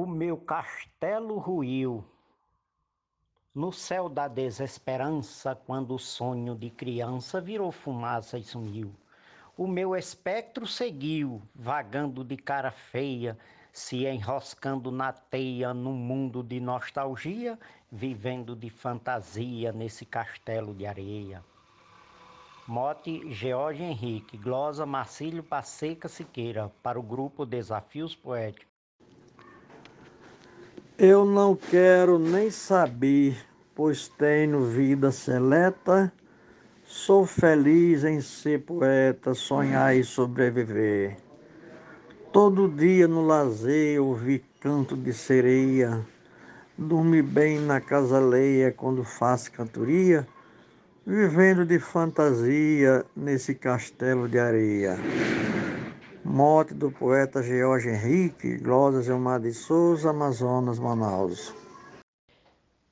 O meu castelo ruiu. No céu da desesperança, quando o sonho de criança virou fumaça e sumiu. O meu espectro seguiu, vagando de cara feia, se enroscando na teia num mundo de nostalgia, vivendo de fantasia nesse castelo de areia. Mote George Henrique, glosa Marcílio Passeca Siqueira, para o grupo Desafios Poéticos. Eu não quero nem saber, pois tenho vida seleta. Sou feliz em ser poeta, sonhar e sobreviver. Todo dia no lazer ouvir canto de sereia. Dormir bem na casa alheia quando faço cantoria. Vivendo de fantasia nesse castelo de areia. Morte do poeta George Henrique, Glória Gilmar de Souza, Amazonas, Manaus.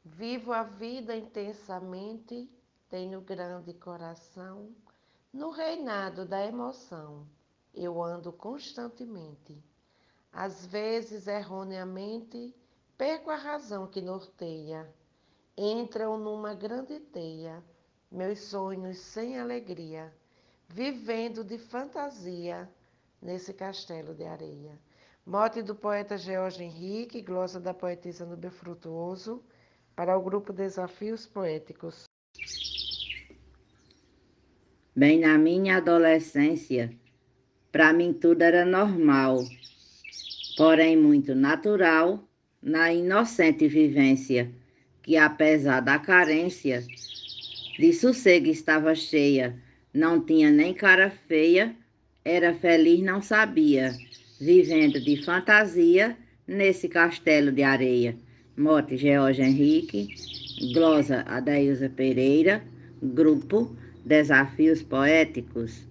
Vivo a vida intensamente, tenho grande coração, no reinado da emoção eu ando constantemente. Às vezes, erroneamente, perco a razão que norteia. Entram numa grande teia meus sonhos sem alegria, vivendo de fantasia nesse castelo de areia. Mote do poeta George Henrique, glosa da poetisa Nubia Frutuoso, para o grupo Desafios Poéticos. Bem na minha adolescência, para mim tudo era normal, porém muito natural na inocente vivência, que apesar da carência de sossego estava cheia, não tinha nem cara feia era feliz, não sabia, vivendo de fantasia nesse castelo de areia. Mote George Henrique, glosa Adailza Pereira, grupo Desafios Poéticos.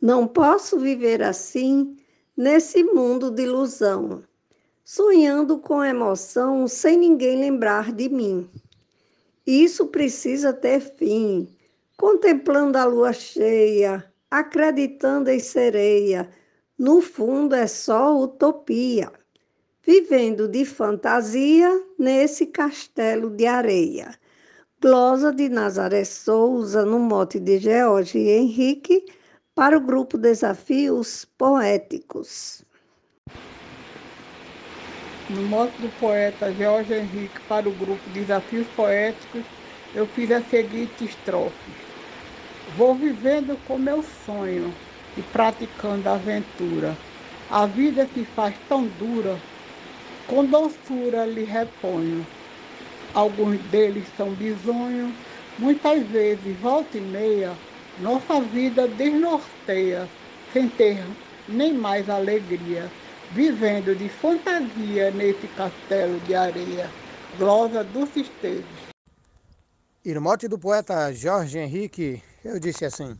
Não posso viver assim nesse mundo de ilusão, sonhando com emoção sem ninguém lembrar de mim. Isso precisa ter fim. Contemplando a lua cheia, acreditando em sereia, no fundo é só utopia. Vivendo de fantasia nesse castelo de areia. Glosa de Nazaré Souza, no mote de George Henrique, para o grupo Desafios Poéticos. No mote do poeta Jorge Henrique para o grupo Desafios Poéticos, eu fiz a seguinte estrofe. Vou vivendo com meu sonho e praticando a aventura. A vida se faz tão dura, com doçura lhe reponho. Alguns deles são bisonhos, muitas vezes, volta e meia, nossa vida desnorteia, sem ter nem mais alegria vivendo de fantasia nesse castelo de areia. Glosa dos Esteves. Irmote do poeta Jorge Henrique, eu disse assim.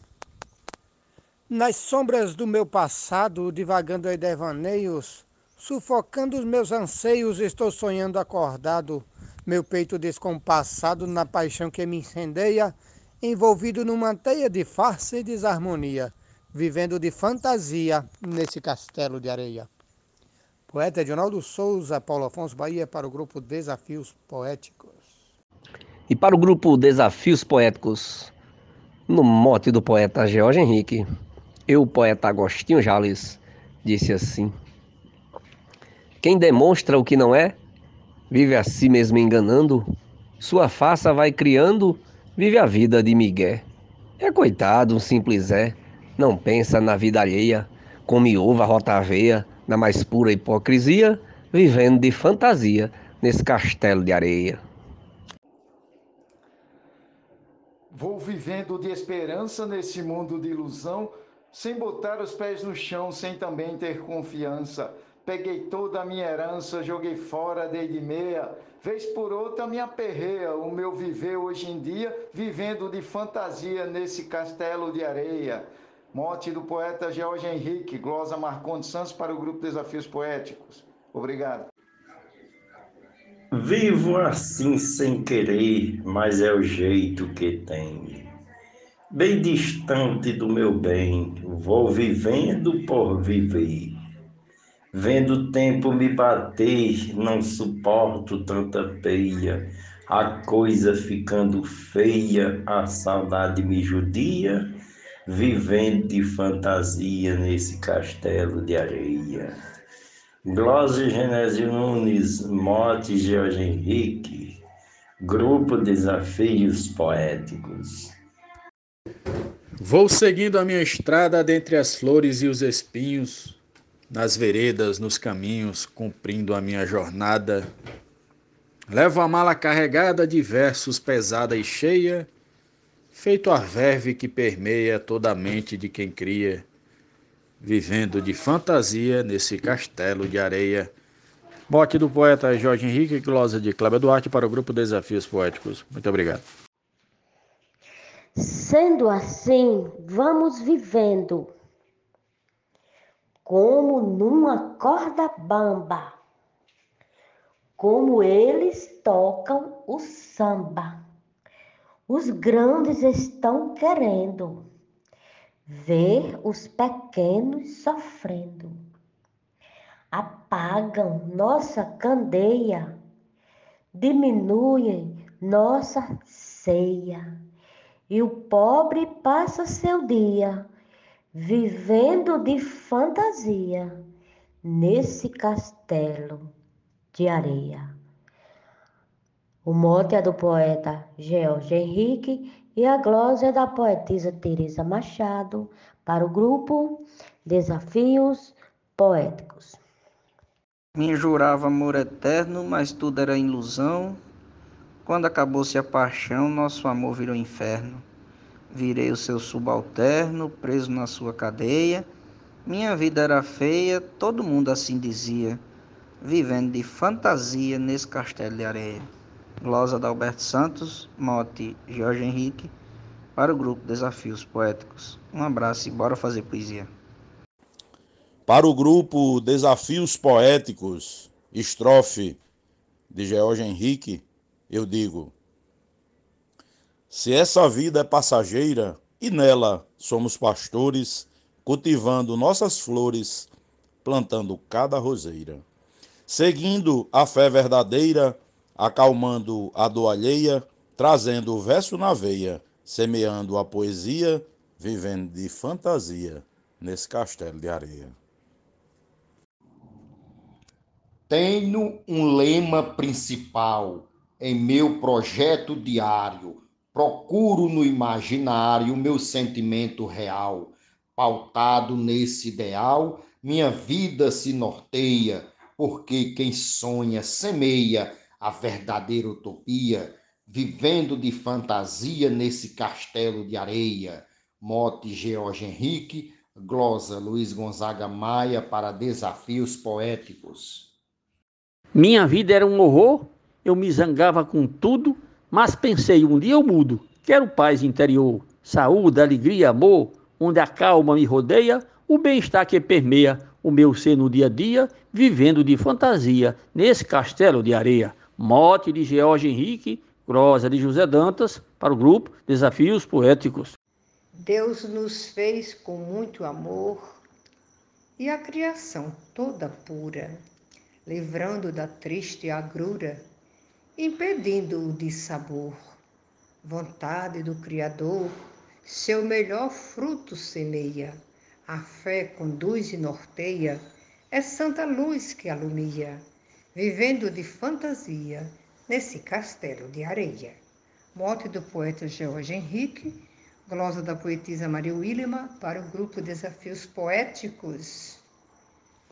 Nas sombras do meu passado, divagando em devaneios, sufocando os meus anseios, estou sonhando acordado, meu peito descompassado na paixão que me incendeia, envolvido numa teia de farsa e desarmonia, vivendo de fantasia nesse castelo de areia. Poeta Edinaldo Souza, Paulo Afonso Bahia, para o grupo Desafios Poéticos. E para o grupo Desafios Poéticos, no mote do poeta George Henrique, eu, poeta Agostinho Jales, disse assim: Quem demonstra o que não é, vive a si mesmo enganando, sua faça vai criando, vive a vida de Miguel. É coitado, um simples é, não pensa na vida alheia, come ova, rota aveia, na mais pura hipocrisia, vivendo de fantasia nesse castelo de areia. Vou vivendo de esperança nesse mundo de ilusão, sem botar os pés no chão, sem também ter confiança. Peguei toda a minha herança, joguei fora desde meia, vez por outra me aperreia o meu viver hoje em dia, vivendo de fantasia nesse castelo de areia. Mote do poeta George Henrique, glosa Marcondes Santos para o grupo Desafios Poéticos. Obrigado. Vivo assim sem querer, mas é o jeito que tem. bem distante do meu bem, vou vivendo por viver. Vendo o tempo me bater, não suporto tanta peia. A coisa ficando feia, a saudade me judia, vivendo de fantasia nesse castelo de areia. Glósia Genésio Nunes, Mote George Henrique, Grupo Desafios Poéticos. Vou seguindo a minha estrada dentre as flores e os espinhos, nas veredas, nos caminhos, cumprindo a minha jornada. Levo a mala carregada de versos pesada e cheia, feito a verve que permeia toda a mente de quem cria, vivendo de fantasia nesse castelo de areia. Bote do poeta Jorge Henrique glosa de Cláudio Duarte para o grupo Desafios Poéticos. Muito obrigado. Sendo assim, vamos vivendo como numa corda bamba, como eles tocam o samba. Os grandes estão querendo ver os pequenos sofrendo. Apagam nossa candeia, diminuem nossa ceia, e o pobre passa seu dia vivendo de fantasia nesse castelo de areia. O mote é do poeta George Henrique e a glosa é da poetisa Teresa Machado para o grupo Desafios Poéticos. Me jurava amor eterno, mas tudo era ilusão. Quando acabou-se a paixão, nosso amor virou inferno. Virei o seu subalterno, preso na sua cadeia. Minha vida era feia, todo mundo assim dizia, vivendo de fantasia nesse castelo de areia. Glosa da Alberto Santos, mote Jorge Henrique, para o grupo Desafios Poéticos. Um abraço e bora fazer poesia. Para o grupo Desafios Poéticos, estrofe de Jorge Henrique, eu digo: se essa vida é passageira e nela somos pastores, cultivando nossas flores, plantando cada roseira, seguindo a fé verdadeira, acalmando a dor alheia, trazendo o verso na veia, semeando a poesia, vivendo de fantasia nesse castelo de areia. Tenho um lema principal em meu projeto diário Procuro no imaginário meu sentimento real. Pautado nesse ideal, minha vida se norteia, porque quem sonha semeia a verdadeira utopia, vivendo de fantasia nesse castelo de areia. Mote George Henrique, glosa Luiz Gonzaga Maia para Desafios Poéticos. Minha vida era um horror, eu me zangava com tudo mas pensei, um dia eu mudo. Quero paz interior, saúde, alegria, amor, onde a calma me rodeia, o bem-estar que permeia o meu ser no dia a dia, vivendo de fantasia nesse castelo de areia. Mote de George Henrique, prosa de José Dantas, para o grupo Desafios Poéticos. Deus nos fez com muito amor e a criação toda pura, livrando da triste agrura impedindo-o de sabor. Vontade do Criador, seu melhor fruto semeia, a fé conduz e norteia, é santa luz que alumia, vivendo de fantasia nesse castelo de areia. Mote do poeta George Henrique, glosa da poetisa Maria Willima para o grupo Desafios Poéticos.